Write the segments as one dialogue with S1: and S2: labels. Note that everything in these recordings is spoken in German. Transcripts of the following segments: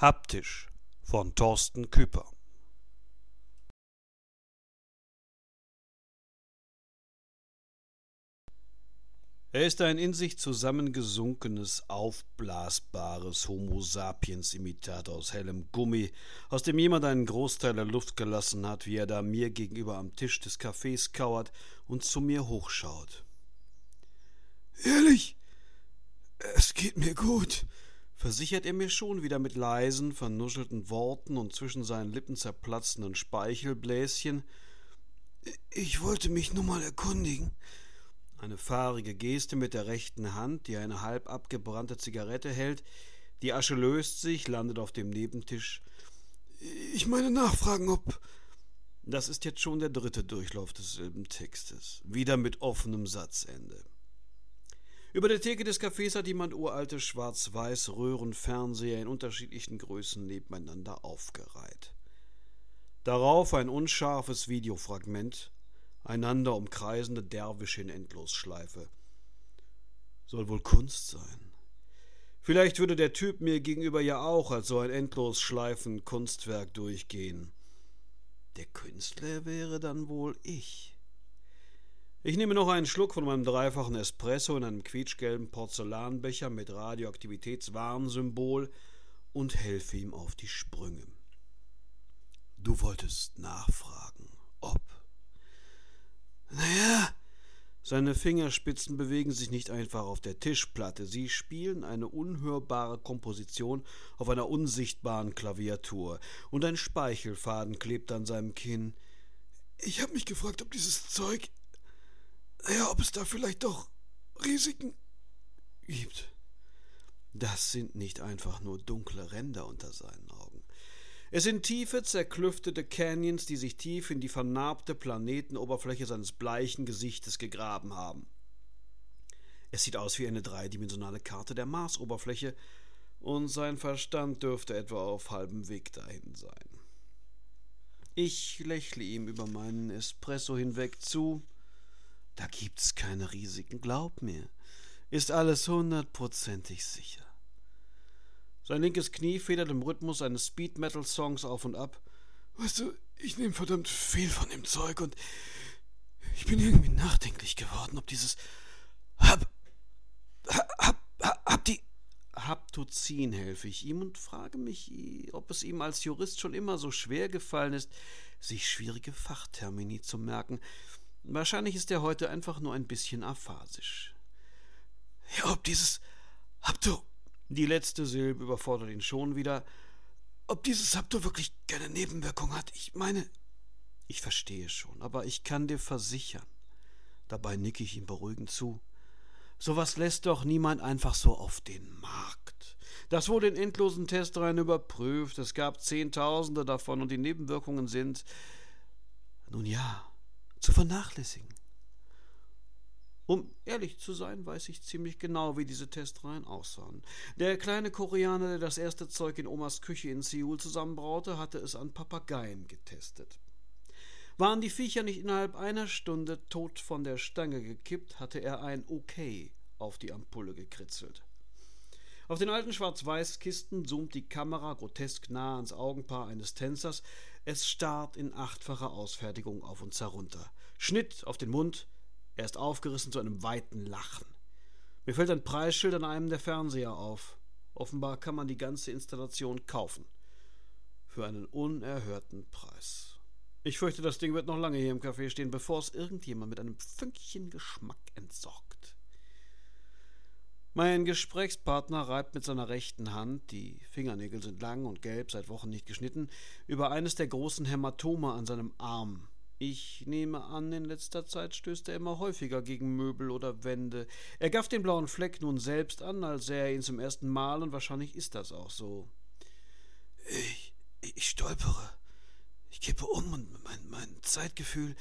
S1: Haptisch von Thorsten Küper Er ist ein in sich zusammengesunkenes, aufblasbares Homo sapiens Imitat aus hellem Gummi, aus dem jemand einen Großteil der Luft gelassen hat, wie er da mir gegenüber am Tisch des Cafés kauert und zu mir hochschaut.
S2: Ehrlich, es geht mir gut,
S1: versichert er mir schon wieder mit leisen, vernuschelten Worten und zwischen seinen Lippen zerplatzenden Speichelbläschen.
S2: Ich wollte mich nur mal erkundigen.
S1: Eine fahrige Geste mit der rechten Hand, die eine halb abgebrannte Zigarette hält. Die Asche löst sich, landet auf dem Nebentisch.
S2: Ich meine nachfragen, ob.
S1: Das ist jetzt schon der dritte Durchlauf desselben Textes. Wieder mit offenem Satzende. Über der Theke des Cafés hat jemand uralte schwarz-weiß Röhrenfernseher in unterschiedlichen Größen nebeneinander aufgereiht. Darauf ein unscharfes Videofragment, einander umkreisende Derwische in Endlosschleife. Soll wohl Kunst sein. Vielleicht würde der Typ mir gegenüber ja auch als so ein endlosschleifen Kunstwerk durchgehen. Der Künstler wäre dann wohl ich. Ich nehme noch einen Schluck von meinem dreifachen Espresso in einem quietschgelben Porzellanbecher mit Radioaktivitätswarnsymbol und helfe ihm auf die Sprünge. Du wolltest nachfragen, ob.
S2: Naja.
S1: Seine Fingerspitzen bewegen sich nicht einfach auf der Tischplatte, sie spielen eine unhörbare Komposition auf einer unsichtbaren Klaviatur, und ein Speichelfaden klebt an seinem Kinn.
S2: Ich habe mich gefragt, ob dieses Zeug ja, ob es da vielleicht doch Risiken gibt.
S1: Das sind nicht einfach nur dunkle Ränder unter seinen Augen. Es sind tiefe, zerklüftete Canyons, die sich tief in die vernarbte Planetenoberfläche seines bleichen Gesichtes gegraben haben. Es sieht aus wie eine dreidimensionale Karte der Marsoberfläche, und sein Verstand dürfte etwa auf halbem Weg dahin sein. Ich lächle ihm über meinen Espresso hinweg zu, da gibt's keine Risiken, glaub mir. Ist alles hundertprozentig sicher. Sein linkes Knie federt im Rhythmus eines Speed-Metal-Songs auf und ab.
S2: Weißt du, ich nehme verdammt viel von dem Zeug und ich bin irgendwie nachdenklich geworden, ob dieses Hab. Hab. Hab, hab die.
S1: Haptozin helfe ich ihm und frage mich, ob es ihm als Jurist schon immer so schwer gefallen ist, sich schwierige Fachtermini zu merken. Wahrscheinlich ist er heute einfach nur ein bisschen aphasisch.
S2: Ja, ob dieses Hapto.
S1: Die letzte Silbe überfordert ihn schon wieder.
S2: Ob dieses Hapto wirklich keine Nebenwirkung hat. Ich meine.
S1: Ich verstehe schon, aber ich kann dir versichern. Dabei nicke ich ihm beruhigend zu. Sowas lässt doch niemand einfach so auf den Markt. Das wurde in endlosen Testreihen überprüft. Es gab Zehntausende davon und die Nebenwirkungen sind. Nun ja, zu vernachlässigen. Um ehrlich zu sein, weiß ich ziemlich genau, wie diese Testreihen aussahen. Der kleine Koreaner, der das erste Zeug in Omas Küche in Seoul zusammenbraute, hatte es an Papageien getestet. Waren die Viecher nicht innerhalb einer Stunde tot von der Stange gekippt, hatte er ein Okay auf die Ampulle gekritzelt. Auf den alten Schwarz-Weiß-Kisten zoomt die Kamera grotesk nah ans Augenpaar eines Tänzers. Es starrt in achtfacher Ausfertigung auf uns herunter. Schnitt auf den Mund. Er ist aufgerissen zu einem weiten Lachen. Mir fällt ein Preisschild an einem der Fernseher auf. Offenbar kann man die ganze Installation kaufen. Für einen unerhörten Preis. Ich fürchte, das Ding wird noch lange hier im Café stehen, bevor es irgendjemand mit einem Fünkchen Geschmack entsorgt. Mein Gesprächspartner reibt mit seiner rechten Hand, die Fingernägel sind lang und gelb, seit Wochen nicht geschnitten, über eines der großen Hämatome an seinem Arm. Ich nehme an, in letzter Zeit stößt er immer häufiger gegen Möbel oder Wände. Er gafft den blauen Fleck nun selbst an, als sähe er ihn zum ersten Mal, und wahrscheinlich ist das auch so.
S2: Ich, ich stolpere. Ich kippe um und mein, mein Zeitgefühl.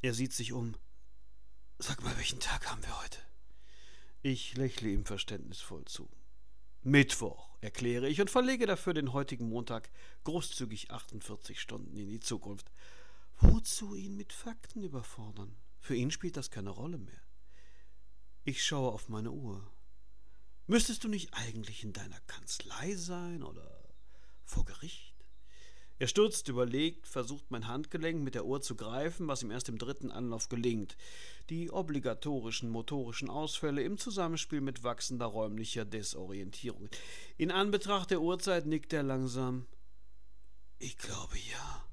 S1: Er sieht sich um.
S2: Sag mal, welchen Tag haben wir heute?
S1: Ich lächle ihm verständnisvoll zu. Mittwoch, erkläre ich und verlege dafür den heutigen Montag großzügig 48 Stunden in die Zukunft. Wozu ihn mit Fakten überfordern? Für ihn spielt das keine Rolle mehr. Ich schaue auf meine Uhr. Müsstest du nicht eigentlich in deiner Kanzlei sein oder Vor Gericht? Er stürzt, überlegt, versucht mein Handgelenk mit der Uhr zu greifen, was ihm erst im dritten Anlauf gelingt. Die obligatorischen motorischen Ausfälle im Zusammenspiel mit wachsender räumlicher Desorientierung. In Anbetracht der Uhrzeit nickt er langsam. Ich glaube ja.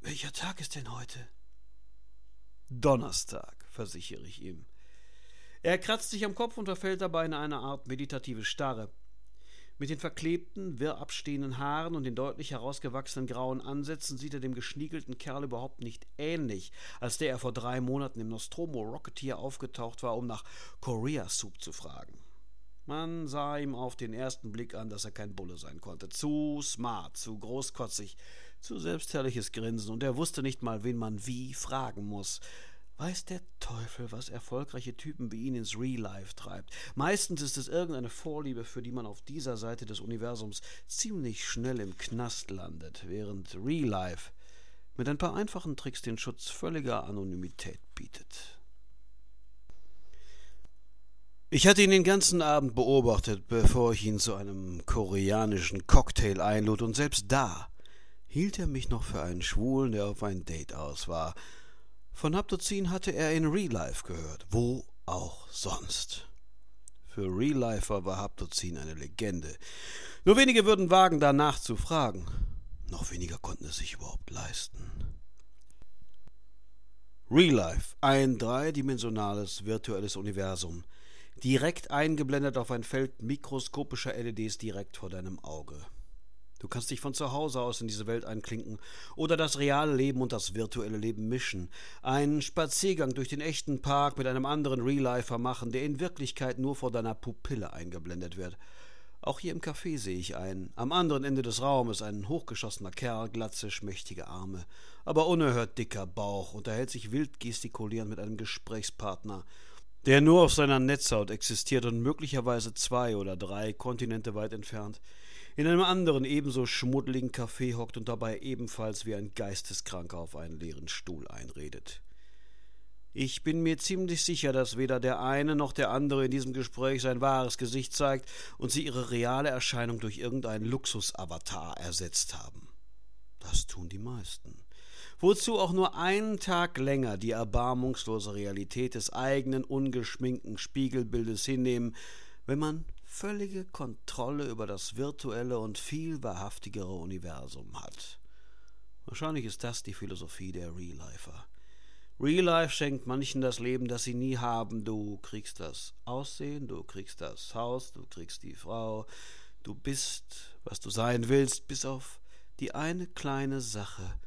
S1: Welcher Tag ist denn heute? Donnerstag, versichere ich ihm. Er kratzt sich am Kopf und verfällt dabei in eine Art meditative Starre. Mit den verklebten, wirr abstehenden Haaren und den deutlich herausgewachsenen grauen Ansätzen sieht er dem geschniegelten Kerl überhaupt nicht ähnlich, als der er vor drei Monaten im Nostromo Rocketeer aufgetaucht war, um nach Korea Soup zu fragen. Man sah ihm auf den ersten Blick an, dass er kein Bulle sein konnte. Zu smart, zu großkotzig, zu selbstherrliches Grinsen, und er wusste nicht mal, wen man wie fragen muss. Weiß der Teufel, was erfolgreiche Typen wie ihn ins Real Life treibt. Meistens ist es irgendeine Vorliebe, für die man auf dieser Seite des Universums ziemlich schnell im Knast landet, während Real Life mit ein paar einfachen Tricks den Schutz völliger Anonymität bietet. Ich hatte ihn den ganzen Abend beobachtet, bevor ich ihn zu einem koreanischen Cocktail einlud, und selbst da hielt er mich noch für einen Schwulen, der auf ein Date aus war. Von Haptozin hatte er in Real Life gehört, wo auch sonst. Für Real Lifer war Haptozin eine Legende. Nur wenige würden wagen, danach zu fragen. Noch weniger konnten es sich überhaupt leisten. Real Life, ein dreidimensionales virtuelles Universum, direkt eingeblendet auf ein Feld mikroskopischer LEDs direkt vor deinem Auge. Du kannst dich von zu Hause aus in diese Welt einklinken oder das reale Leben und das virtuelle Leben mischen. Einen Spaziergang durch den echten Park mit einem anderen Real-Lifer machen, der in Wirklichkeit nur vor deiner Pupille eingeblendet wird. Auch hier im Café sehe ich einen. Am anderen Ende des Raumes ein hochgeschossener Kerl, glatze, schmächtige Arme, aber unerhört dicker Bauch, unterhält sich wild gestikulierend mit einem Gesprächspartner, der nur auf seiner Netzhaut existiert und möglicherweise zwei oder drei Kontinente weit entfernt in einem anderen ebenso schmuddeligen Café hockt und dabei ebenfalls wie ein Geisteskranker auf einen leeren Stuhl einredet. Ich bin mir ziemlich sicher, dass weder der eine noch der andere in diesem Gespräch sein wahres Gesicht zeigt und sie ihre reale Erscheinung durch irgendeinen Luxusavatar ersetzt haben. Das tun die meisten. Wozu auch nur einen Tag länger die erbarmungslose Realität des eigenen ungeschminkten Spiegelbildes hinnehmen, wenn man völlige Kontrolle über das virtuelle und viel wahrhaftigere Universum hat. Wahrscheinlich ist das die Philosophie der Real-Lifer. Real Life schenkt manchen das Leben, das sie nie haben. Du kriegst das Aussehen, du kriegst das Haus, du kriegst die Frau, du bist, was du sein willst, bis auf die eine kleine Sache,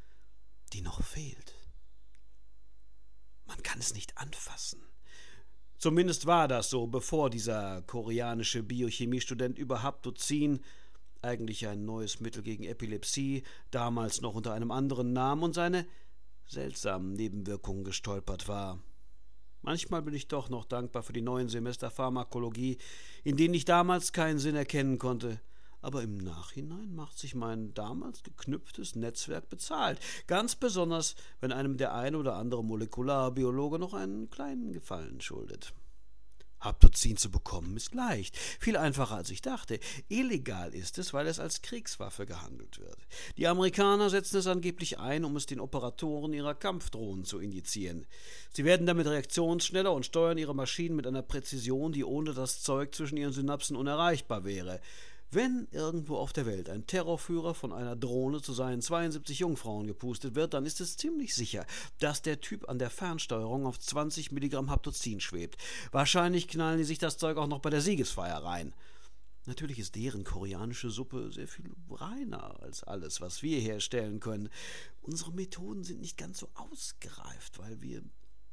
S1: die noch fehlt. Man kann es nicht anfassen. Zumindest war das so, bevor dieser koreanische Biochemiestudent über Haptozin, eigentlich ein neues Mittel gegen Epilepsie, damals noch unter einem anderen Namen und seine seltsamen Nebenwirkungen gestolpert war. Manchmal bin ich doch noch dankbar für die neuen Semester Pharmakologie, in denen ich damals keinen Sinn erkennen konnte aber im Nachhinein macht sich mein damals geknüpftes Netzwerk bezahlt. Ganz besonders, wenn einem der ein oder andere Molekularbiologe noch einen kleinen Gefallen schuldet. Haptozin zu bekommen ist leicht, viel einfacher als ich dachte. Illegal ist es, weil es als Kriegswaffe gehandelt wird. Die Amerikaner setzen es angeblich ein, um es den Operatoren ihrer Kampfdrohnen zu injizieren. Sie werden damit reaktionsschneller und steuern ihre Maschinen mit einer Präzision, die ohne das Zeug zwischen ihren Synapsen unerreichbar wäre. Wenn irgendwo auf der Welt ein Terrorführer von einer Drohne zu seinen 72 Jungfrauen gepustet wird, dann ist es ziemlich sicher, dass der Typ an der Fernsteuerung auf 20 Milligramm Haptozin schwebt. Wahrscheinlich knallen die sich das Zeug auch noch bei der Siegesfeier rein. Natürlich ist deren koreanische Suppe sehr viel reiner als alles, was wir herstellen können. Unsere Methoden sind nicht ganz so ausgereift, weil wir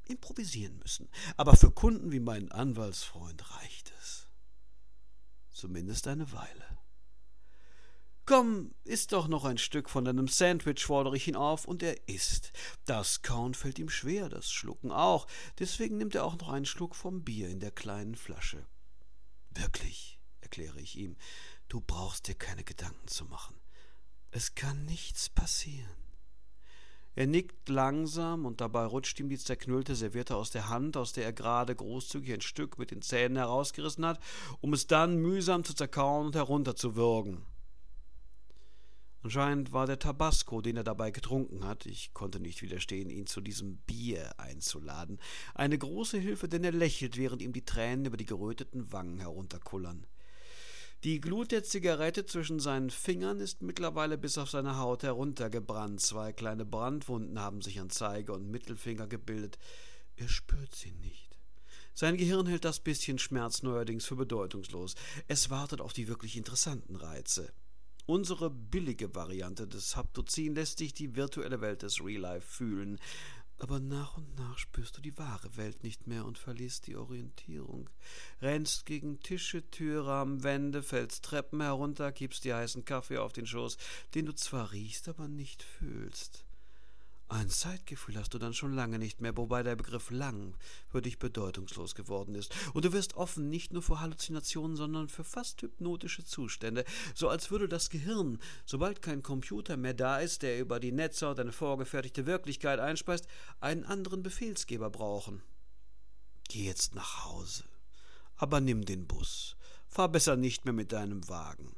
S1: improvisieren müssen. Aber für Kunden wie meinen Anwaltsfreund reicht es. Zumindest eine Weile. Komm, iss doch noch ein Stück von deinem Sandwich, fordere ich ihn auf, und er isst. Das Kauen fällt ihm schwer, das Schlucken auch, deswegen nimmt er auch noch einen Schluck vom Bier in der kleinen Flasche. Wirklich, erkläre ich ihm, du brauchst dir keine Gedanken zu machen. Es kann nichts passieren. Er nickt langsam und dabei rutscht ihm die zerknüllte Serviette aus der Hand, aus der er gerade großzügig ein Stück mit den Zähnen herausgerissen hat, um es dann mühsam zu zerkauen und herunterzuwürgen. Anscheinend war der Tabasco, den er dabei getrunken hat, ich konnte nicht widerstehen, ihn zu diesem Bier einzuladen, eine große Hilfe, denn er lächelt, während ihm die Tränen über die geröteten Wangen herunterkullern. Die Glut der Zigarette zwischen seinen Fingern ist mittlerweile bis auf seine Haut heruntergebrannt. Zwei kleine Brandwunden haben sich an Zeige und Mittelfinger gebildet. Er spürt sie nicht. Sein Gehirn hält das bisschen Schmerz neuerdings für bedeutungslos. Es wartet auf die wirklich interessanten Reize. Unsere billige Variante des Haptozin lässt sich die virtuelle Welt des Real Life fühlen, aber nach und nach spürst du die wahre Welt nicht mehr und verlierst die Orientierung. Rennst gegen Tische, Türrahmen, Wände, fällst Treppen herunter, kippst dir heißen Kaffee auf den Schoß, den du zwar riechst, aber nicht fühlst. Ein Zeitgefühl hast du dann schon lange nicht mehr, wobei der Begriff lang für dich bedeutungslos geworden ist. Und du wirst offen nicht nur für Halluzinationen, sondern für fast hypnotische Zustände, so als würde das Gehirn, sobald kein Computer mehr da ist, der über die Netzhaut eine vorgefertigte Wirklichkeit einspeist, einen anderen Befehlsgeber brauchen. Geh jetzt nach Hause, aber nimm den Bus. Fahr besser nicht mehr mit deinem Wagen.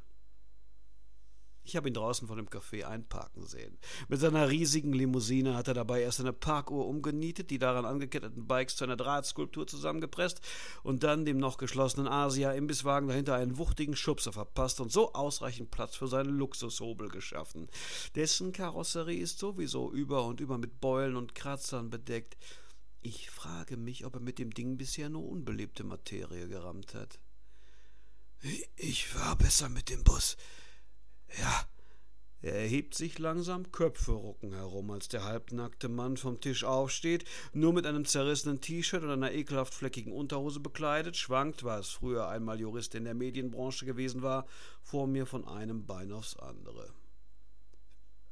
S1: Ich habe ihn draußen vor dem Café einparken sehen. Mit seiner riesigen Limousine hat er dabei erst eine Parkuhr umgenietet, die daran angeketteten Bikes zu einer Drahtskulptur zusammengepresst und dann dem noch geschlossenen Asia-Imbisswagen dahinter einen wuchtigen Schubser verpasst und so ausreichend Platz für seinen Luxushobel geschaffen. Dessen Karosserie ist sowieso über und über mit Beulen und Kratzern bedeckt. Ich frage mich, ob er mit dem Ding bisher nur unbelebte Materie gerammt hat.
S2: Ich fahr besser mit dem Bus. Ja.
S1: Er erhebt sich langsam, Köpfe rucken herum, als der halbnackte Mann vom Tisch aufsteht, nur mit einem zerrissenen T-Shirt und einer ekelhaft fleckigen Unterhose bekleidet, schwankt, es früher einmal Jurist in der Medienbranche gewesen war, vor mir von einem Bein aufs andere.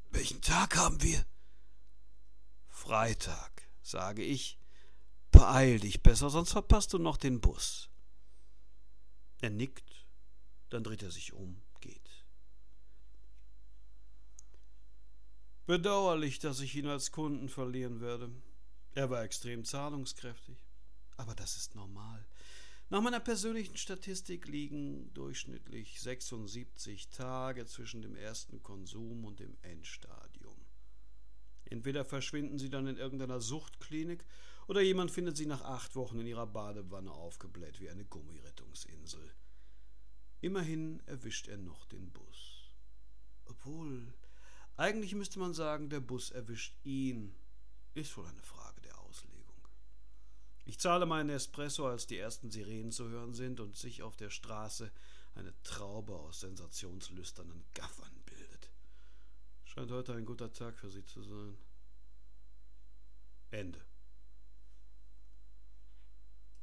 S2: Welchen Tag haben wir?
S1: Freitag, sage ich. Beeil dich besser, sonst verpasst du noch den Bus. Er nickt, dann dreht er sich um Bedauerlich, dass ich ihn als Kunden verlieren werde. Er war extrem zahlungskräftig. Aber das ist normal. Nach meiner persönlichen Statistik liegen durchschnittlich 76 Tage zwischen dem ersten Konsum und dem Endstadium. Entweder verschwinden sie dann in irgendeiner Suchtklinik oder jemand findet sie nach acht Wochen in ihrer Badewanne aufgebläht wie eine Gummirettungsinsel. Immerhin erwischt er noch den Bus. Eigentlich müsste man sagen, der Bus erwischt ihn. Ist wohl eine Frage der Auslegung. Ich zahle meinen Espresso, als die ersten Sirenen zu hören sind und sich auf der Straße eine Traube aus sensationslüsternen Gaffern bildet. Scheint heute ein guter Tag für Sie zu sein. Ende.